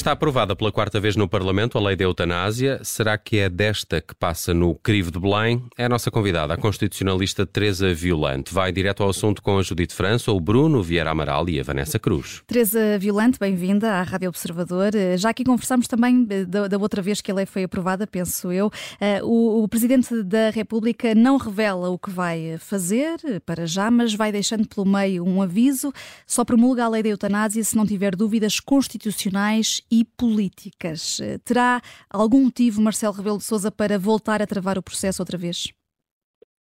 Está aprovada pela quarta vez no Parlamento a lei da eutanásia. Será que é desta que passa no crivo de Belém? É a nossa convidada, a constitucionalista Teresa Violante. Vai direto ao assunto com a Judite França, o Bruno Vieira Amaral e a Vanessa Cruz. Teresa Violante, bem-vinda à Rádio Observador. Já aqui conversámos também da, da, outra vez que a lei foi aprovada, penso eu. Eh, o, o Presidente da República não revela o que vai fazer para já, mas vai deixando pelo meio um aviso. Só promulga a lei da eutanásia se não tiver dúvidas constitucionais e políticas. Eh, terá algum motivo, Marcelo Rebelo de Sousa, para voltar a travar o processo outra vez?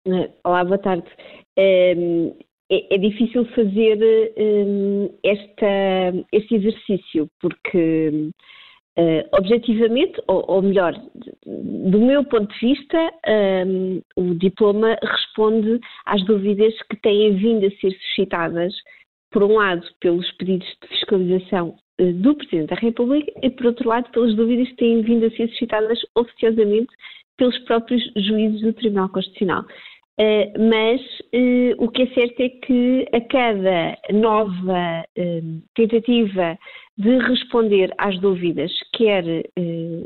Eh, olá, boa tarde. Ehm, é, é difícil fazer ehm, esta, este exercício, porque Uh, objetivamente, ou, ou, melhor, do meu ponto de vista, um, ehm, o diploma responde às dúvidas que têm vindo a ser suscitadas, por um lado, pelos pedidos de fiscalização do Presidente da República e, por outro lado, pelas dúvidas que têm vindo a ser suscitadas oficiosamente pelos próprios juízes do Tribunal Constitucional. Uh, mas uh, o que é certo é que a cada nova tentativa de responder às dúvidas, quer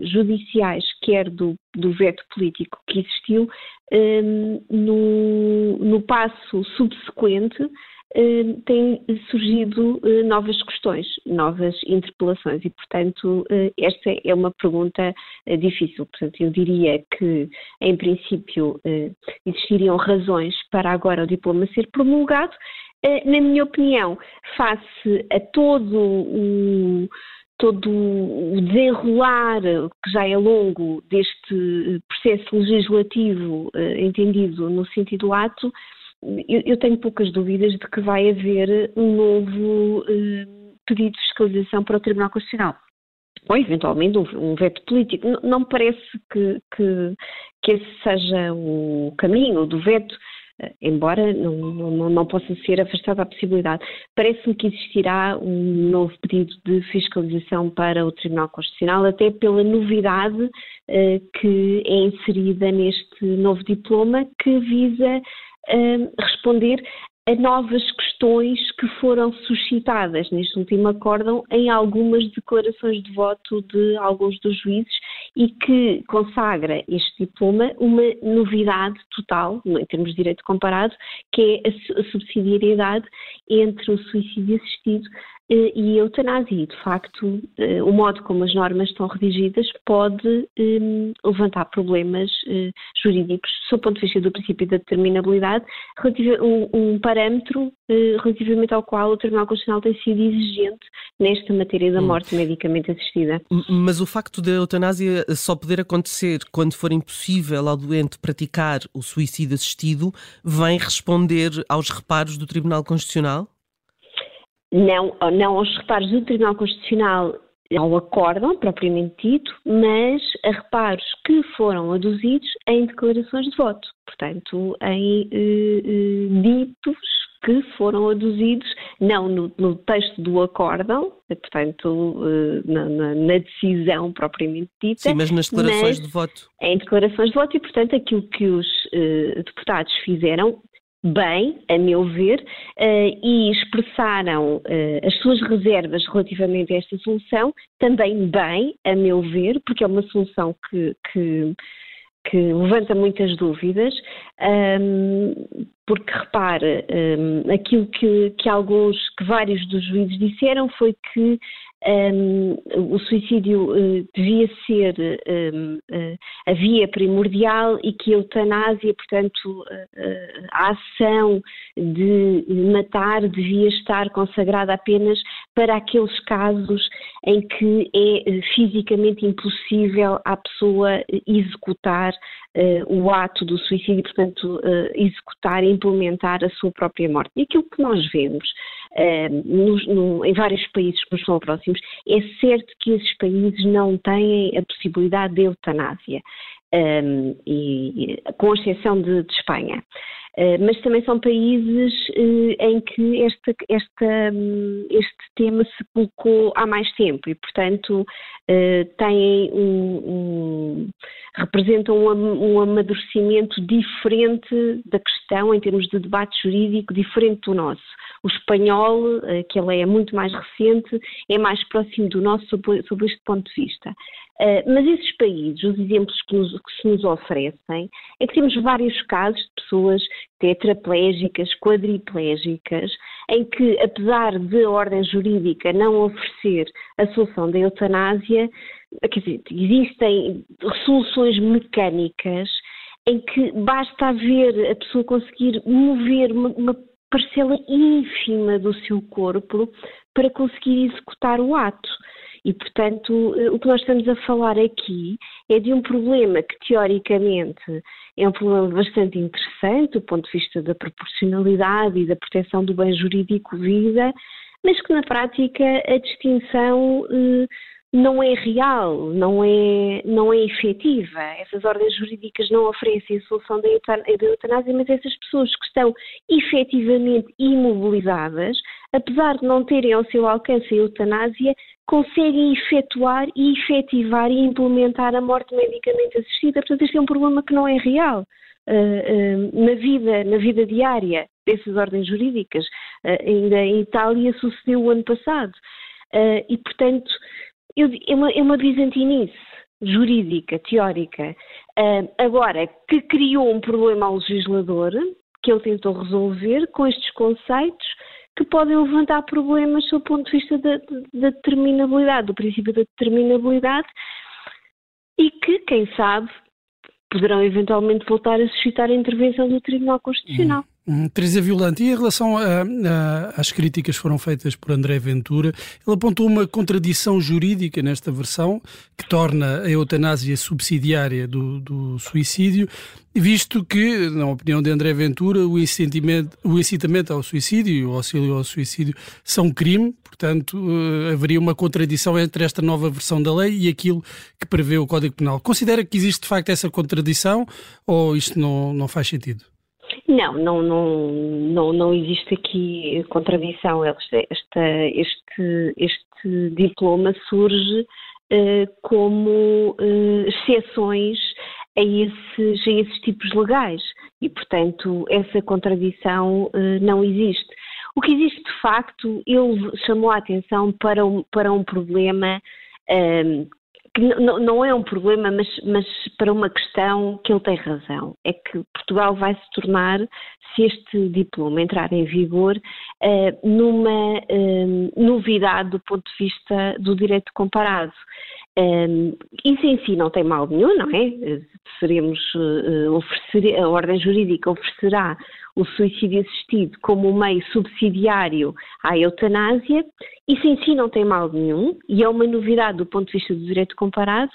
judiciais, quer do, do, veto político que existiu, no, no passo subsequente, eh, têm surgido eh, novas questões, novas interpelações e, portanto, eh, esta é uma pergunta difícil. Portanto, eu diria que, em princípio, existiriam razões para agora o diploma ser promulgado. Na minha opinião, face a todo o todo o desenrolar que já é longo deste processo legislativo entendido no sentido lato, eu, eu, tenho poucas dúvidas de que vai haver um novo eh, pedido de fiscalização para o Tribunal Constitucional. Ou, eventualmente, um, um veto político. Não, não me parece que, que, que, esse seja o caminho do veto, eh, embora não, não, não, possa ser afastada a possibilidade. Parece-me que existirá um novo pedido de fiscalização para o Tribunal Constitucional, até pela novidade eh, que é inserida neste novo diploma, que visa responder a novas questões que foram suscitadas. Neste último acórdão em algumas declarações de voto de alguns dos juízes e que consagra este diploma uma novidade total, em termos de direito comparado, que é a subsidiariedade entre o suicídio assistido e a eutanásia. De facto, eh, o modo como as normas estão redigidas pode um, levantar problemas uh, jurídicos, do ponto de vista do princípio da determinabilidade, um, um, parâmetro uh, relativamente ao qual o Tribunal Constitucional tem sido exigente nesta matéria da hum. morte hum. medicamente assistida. Mas o facto da eutanásia só poder acontecer quando for impossível ao doente praticar o suicídio assistido vem responder aos reparos do Tribunal Constitucional? Não, não aos reparos do Tribunal Constitucional ao acórdão, propriamente dito, mas a reparos que foram aduzidos em declarações de voto, portanto, em eh, eh, ditos que foram aduzidos, não no, no texto do acórdão, portanto, eh, na, na, na, decisão propriamente dita. Sim, mas nas declarações de voto. Em declarações de voto, e, portanto, aquilo que os eh, deputados fizeram bem, a meu ver, uh, e expressaram uh, as suas reservas relativamente a esta solução também bem, a meu ver, porque é uma solução que, que, que levanta muitas dúvidas, porque repare, aquilo que, que alguns, que vários dos juízes disseram foi que um, o suicídio uh, devia ser um, uh, eh, a via primordial e que a eutanásia, portanto, uh, a ação de matar devia estar consagrada apenas para aqueles casos em que é fisicamente impossível à pessoa executar o ato do suicídio, portanto, executar e implementar a sua própria morte. E aquilo que nós vemos nos, no, em vários países que nos são próximos, é certo que esses países não têm a possibilidade de eutanásia, um, e, com exceção de, de Espanha. Uh, mas também são países uh, em que esta, esta, um, este tema se colocou há mais tempo e, portanto, uh, têm um, um, representam um, amadurecimento diferente da questão em termos de debate jurídico, diferente do nosso. O espanhol, que ele é muito mais recente, é mais próximo do nosso sob, sob este ponto de vista. Uh, mas esses países, os exemplos que, nos, que, se nos oferecem, é que temos vários casos de pessoas tetraplégicas, quadriplégicas, em que, apesar de a ordem jurídica não oferecer a solução da eutanásia, quer dizer, existem soluções mecânicas em que basta haver a pessoa conseguir mover uma, uma parcela ínfima do seu corpo para conseguir executar o ato. E, portanto, eh, o que nós estamos a falar aqui é de um problema que, teoricamente, é um problema bastante interessante do ponto de vista da proporcionalidade e da proteção do bem jurídico vida, mas que, na prática, a distinção eh, não é real, não é, não é efetiva. Essas ordens jurídicas não oferecem a solução da eutanásia, mas essas pessoas que estão efetivamente imobilizadas, apesar de não terem ao seu alcance a eutanásia, conseguem efetuar e efetivar e implementar a morte medicamente assistida. Portanto, este é um problema que não é real. Uh, uh, na vida, na vida diária dessas ordens jurídicas. Uh, ainda em Itália sucedeu o ano passado. e, portanto, eu, é, uma, é uma bizantinice jurídica, teórica. agora, que criou um problema ao legislador, que ele tentou resolver com estes conceitos, que podem levantar problemas do ponto de vista da, da determinabilidade, do princípio da determinabilidade, e que, quem sabe, poderão eventualmente voltar a suscitar a intervenção do Tribunal Constitucional. Hum. Teresa Violante, e em relação a, a, às críticas que foram feitas por André Ventura, ele apontou uma contradição jurídica nesta versão que torna a eutanásia subsidiária do, do suicídio, visto que, na opinião de André Ventura, o incitamento, o incitamento ao suicídio e o auxílio ao suicídio são crime, portanto, uh, haveria uma contradição entre esta nova versão da lei e aquilo que prevê o Código Penal. Considera que existe de facto essa contradição ou isto não, não faz sentido? Não, não, não, não, não existe aqui contradição. Este, este, este diploma surge uh, como uh, exceções a esses, a esses tipos legais e, portanto, essa contradição uh, não existe. O que existe de facto, ele chamou a atenção para um, para um problema que não é um problema, mas, mas, para uma questão que ele tem razão. É que Portugal vai se tornar, se este diploma entrar em vigor, uh, numa uh, novidade do ponto de vista do direito comparado. Um, isso em si não tem mal nenhum, não é? Seremos, uh, oferecer, a ordem jurídica oferecerá o suicídio assistido como um meio subsidiário à eutanásia, isso em si não tem mal nenhum e é uma novidade do ponto de vista do direito comparado.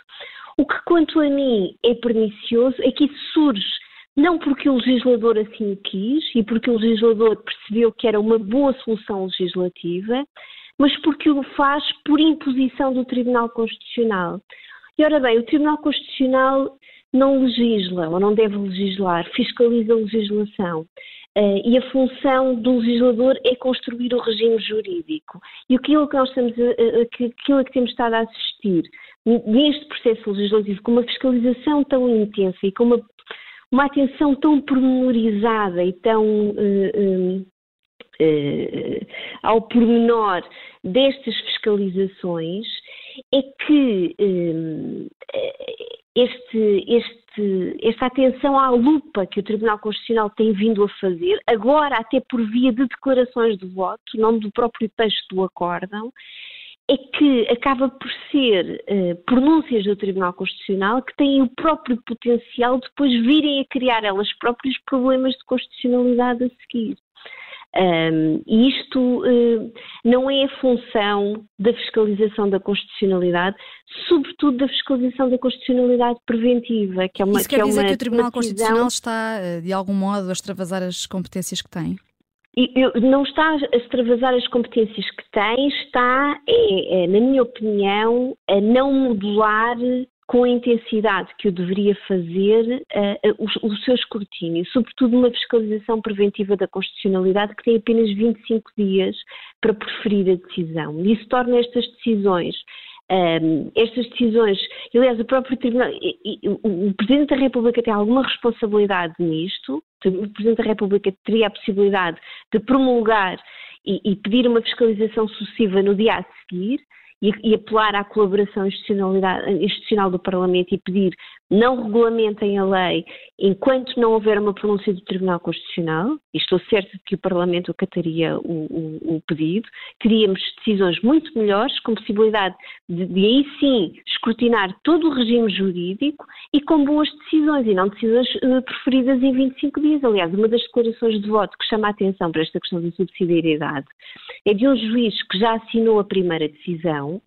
O que, quanto a mim, é pernicioso é que isso surge não porque o legislador assim o quis e porque o legislador percebeu que era uma boa solução legislativa, mas porque o faz por imposição do Tribunal Constitucional. E ora bem, o Tribunal Constitucional não legisla ou não deve legislar, fiscaliza a legislação. Uh, e a função do legislador é construir o regime jurídico. E aquilo que nós estamos aquilo que temos estado a assistir neste processo legislativo, com uma fiscalização tão intensa e com uma, uma atenção tão pormenorizada e tão uh, ao pormenor destas fiscalizações, é que este, este, esta atenção à lupa que o Tribunal Constitucional tem vindo a fazer, agora até por via de declarações de voto, não do próprio texto do acórdão, é que acaba por ser uh, pronúncias do Tribunal Constitucional que têm o próprio potencial de depois virem a criar elas próprias problemas de constitucionalidade a seguir. Um, e isto uh, não é a função da fiscalização da constitucionalidade, sobretudo da fiscalização da constitucionalidade preventiva, que é uma Isso quer que é dizer que o Tribunal decisão... Constitucional está, eh, de algum modo, a extravasar as competências que tem? não está a extravasar as competências que tem, está, é, é, na minha opinião, a não modular com a intensidade que o deveria fazer uh, o, o, seu escrutínio, sobretudo uma fiscalização preventiva da constitucionalidade que tem apenas 25 dias para preferir a decisão. Isso torna estas decisões um, estas decisões, aliás, o próprio Tribunal, e, e, o, o Presidente da República tem alguma responsabilidade nisto, o Presidente da República teria a possibilidade de promulgar e, e pedir uma fiscalização sucessiva no dia a seguir, e, e apelar à colaboração institucional do Parlamento e pedir não regulamentem a lei enquanto não houver uma pronúncia do Tribunal Constitucional, e estou certa de que o Parlamento acataria o, o, o pedido, teríamos decisões muito melhores, com possibilidade de, de, aí sim escrutinar todo o regime jurídico e com boas decisões, e não decisões uh, preferidas em 25 dias. Aliás, uma das declarações de voto que chama a atenção para esta questão da subsidiariedade é de um juiz que já assinou a primeira decisão,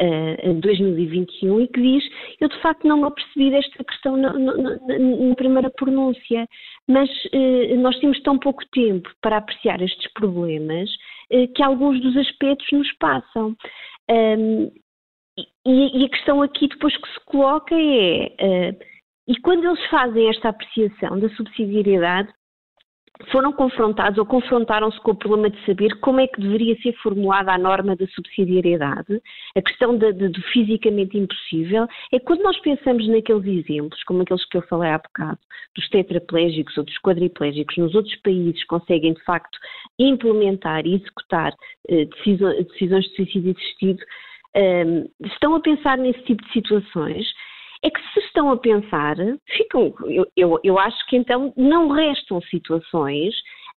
uh, em 2021 e que diz: Eu de facto não me apercebi desta questão na, na, na primeira pronúncia, mas uh, nós temos tão pouco tempo para apreciar estes problemas uh, que alguns dos aspectos nos passam. Um, e, e, a questão aqui depois que se coloca é. e quando eles fazem esta apreciação da subsidiariedade, foram confrontados ou confrontaram-se com o problema de saber como é que deveria ser formulada a norma da subsidiariedade, a questão de, de, do fisicamente impossível, é quando nós pensamos naqueles exemplos, como aqueles que eu falei há bocado, dos tetraplégicos ou dos quadriplégicos, nos outros países conseguem de facto implementar e executar eh, decisões, decisões de suicídio assistido, eh, estão a pensar nesse tipo de situações é que se estão a pensar, ficam, eu, eu, eu acho que então não restam situações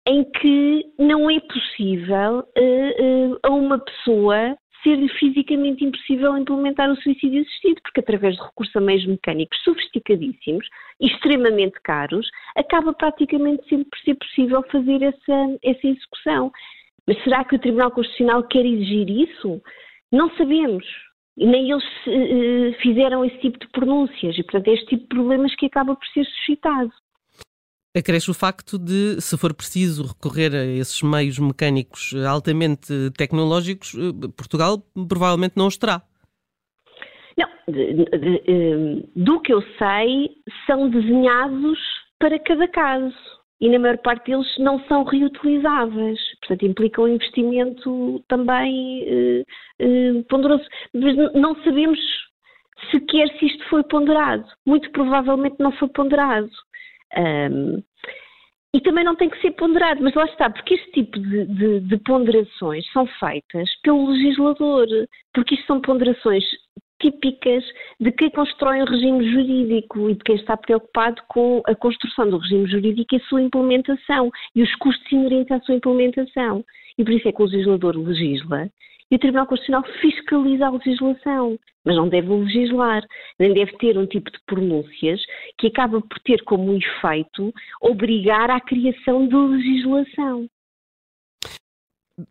em que não é possível uh, uh, a uma pessoa ser fisicamente impossível implementar o suicídio assistido, porque através de recursos a meios mecânicos sofisticadíssimos e extremamente caros, acaba praticamente sempre por ser possível fazer essa, essa execução. Mas será que o Tribunal Constitucional quer exigir isso? Não sabemos nem eles uh, fizeram esse tipo de pronúncias e, portanto, é este tipo de problemas que acaba por ser suscitado. Acresce o facto de, se for preciso recorrer a esses meios mecânicos altamente tecnológicos, eh, Portugal provavelmente não os terá. Não, de, de, de, eh, do que eu sei, são desenhados para cada caso e na maior parte deles não são reutilizáveis, portanto implicam um investimento também eh, eh, ponderoso. Mas não sabemos sequer se isto foi ponderado. Muito provavelmente não foi ponderado. Um, e também não tem que ser ponderado, mas lá está, porque este tipo de, de, de ponderações são feitas pelo legislador, porque isto são ponderações típicas de quem constrói um regime jurídico e de quem está preocupado com a construção do regime jurídico e a sua implementação e os custos inerentes à sua implementação. E por isso é que o legislador legisla e o Tribunal Constitucional fiscaliza a legislação, mas não deve legislar, nem deve ter um tipo de pronúncias que acaba por ter como efeito obrigar à criação de legislação.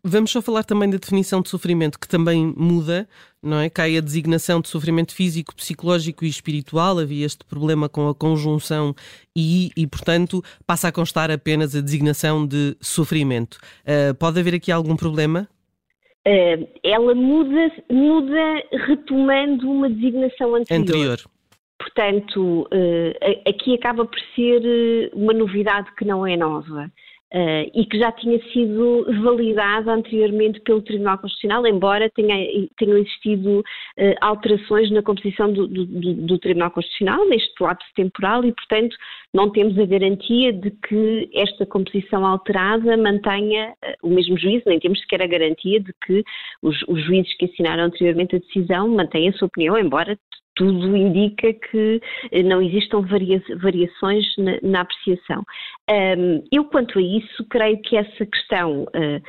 Vamos só falar também da definição de sofrimento, que também muda, não é? Cai a designação de sofrimento físico, psicológico e espiritual. Havia este problema com a conjunção e, e portanto, passa a constar apenas a designação de sofrimento. Uh, pode haver aqui algum problema? Uh, ela muda, muda retomando uma designação anterior. anterior. Portanto, uh, aqui acaba por ser uma novidade que não é nova. Uh, e que já tinha sido validada anteriormente pelo Tribunal Constitucional, embora tenha, tenham existido uh, alterações na composição do, do, do, Tribunal Constitucional, neste lapso temporal, e, portanto, não temos a garantia de que esta composição alterada mantenha uh, o mesmo juízo, nem temos sequer a garantia de que os, os juízes que assinaram anteriormente a decisão mantenham a sua opinião, embora tudo indica que eh, não existam varia variações na, na apreciação. Um, eu, quanto a isso, creio que essa questão uh,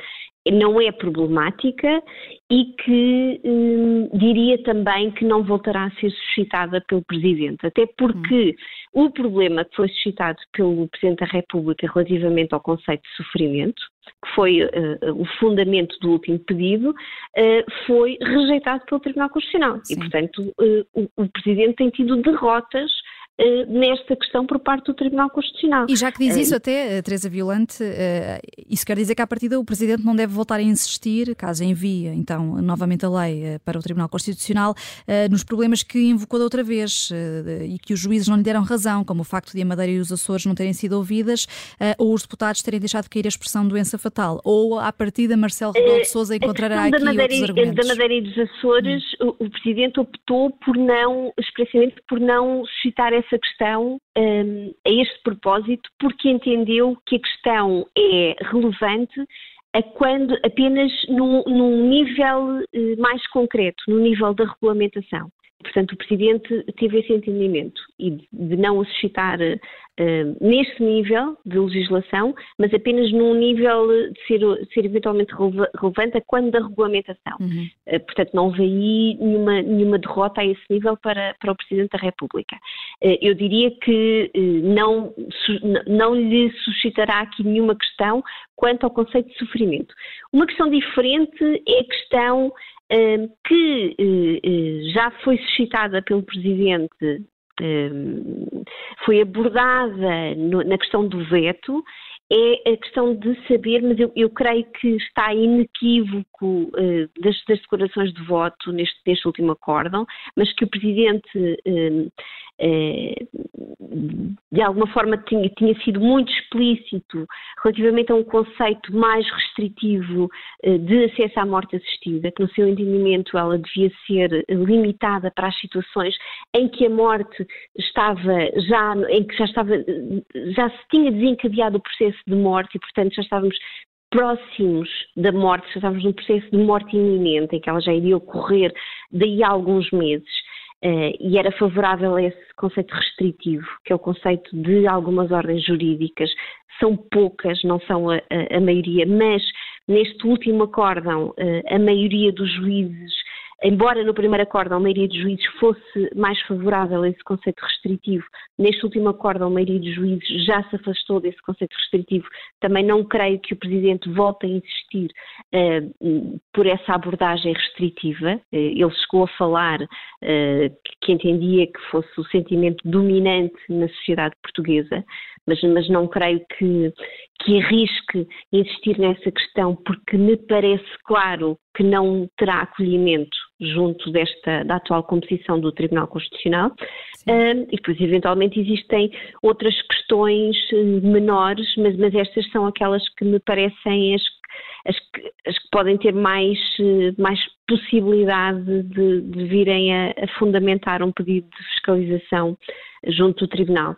não é problemática e que hum, diria também que não voltará a ser suscitada pelo Presidente, até porque hum. o problema que foi suscitado pelo Presidente da República relativamente ao conceito de sofrimento, que foi uh, o fundamento do último pedido, uh, foi rejeitado pelo Tribunal Constitucional. Sim. E, portanto, uh, o, o Presidente tem tido derrotas nesta questão por parte do Tribunal Constitucional. E já que diz isso até, Teresa Violante, isso quer dizer que à partida o Presidente não deve voltar a insistir, caso envie então novamente a lei para o Tribunal Constitucional, nos problemas que invocou da outra vez e que os juízes não lhe deram razão, como o facto de a Madeira e os Açores não terem sido ouvidas ou os deputados terem deixado cair a expressão doença fatal. Ou à partida Marcelo Rebelo de Sousa encontrará aqui Madeira, outros argumentos. Da Madeira e dos Açores, hum. o, o Presidente optou por não, expressamente por não suscitar essa questão um, a este propósito, porque entendeu que a questão é relevante a quando apenas num, num nível uh, mais concreto, no nível da regulamentação. Portanto, o Presidente teve esse entendimento e de não o suscitar uh, neste nível de legislação, mas apenas num nível de ser, ser eventualmente relevante a quando da regulamentação. Uhum. Uh, portanto, não houve aí nenhuma, nenhuma derrota a esse nível para, para o Presidente da República. Uh, eu diria que não, não lhe suscitará aqui nenhuma questão quanto ao conceito de sofrimento. Uma questão diferente é a questão que eh, eh, já foi suscitada pelo Presidente, foi abordada na questão do veto, é a questão de saber, mas eu, eu creio que está inequívoco uh, das, das, declarações de voto neste, neste último acórdão, mas que o Presidente de alguma forma tinha, tinha, sido muito explícito relativamente a um conceito mais restritivo de acesso à morte assistida, que no seu entendimento ela devia ser limitada para as situações em que a morte estava já, em que já estava, já se tinha desencadeado o processo de morte e, portanto, já estávamos próximos da morte, já estávamos num processo de morte iminente, em que ela já iria ocorrer daí a alguns meses. Uh, e era favorável a esse conceito restritivo, que é o conceito de algumas ordens jurídicas. São poucas, não são a, a, a maioria, mas neste último acórdão, uh, a maioria dos juízes embora no primeiro acordo a maioria dos juízes fosse mais favorável a esse conceito restritivo, neste último acordo a maioria dos juízes já se afastou desse conceito restritivo, também não creio que o Presidente volte a insistir uh, por essa abordagem restritiva. Uh, ele chegou a falar uh, que entendia que fosse o sentimento dominante na sociedade portuguesa, mas, mas não creio que, que arrisque insistir nessa questão, porque me parece claro que não terá acolhimento junto desta, da atual composição do Tribunal Constitucional. Um, e depois, eventualmente, existem outras questões eh, menores, mas, mas estas são aquelas que me parecem as, as, que, as que podem ter mais, eh, mais possibilidade de, de virem a, a fundamentar um pedido de fiscalização junto do Tribunal.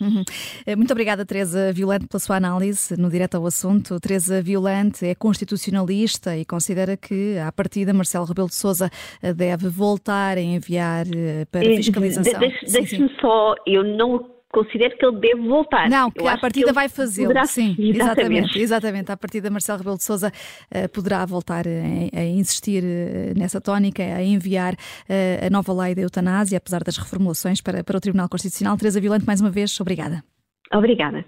Uhum. Eh, muito obrigada, Teresa Violante, pela sua análise no direto ao assunto. Teresa Violante é constitucionalista e considera que, à partida, Marcelo Rebelo de Sousa eh, deve voltar a enviar eh, para fiscalização. Deixe-me só, eu não considero que ele deve voltar. Não, que à partida vai fazê-lo. Sim, exatamente. Exatamente. À partida, Marcelo Rebelo de Sousa uh, poderá voltar a, a insistir uh, nessa tónica, a enviar uh, a nova lei da eutanásia, apesar das reformulações para, para o Tribunal Constitucional. Teresa Violante, mais uma vez, obrigada. Obrigada.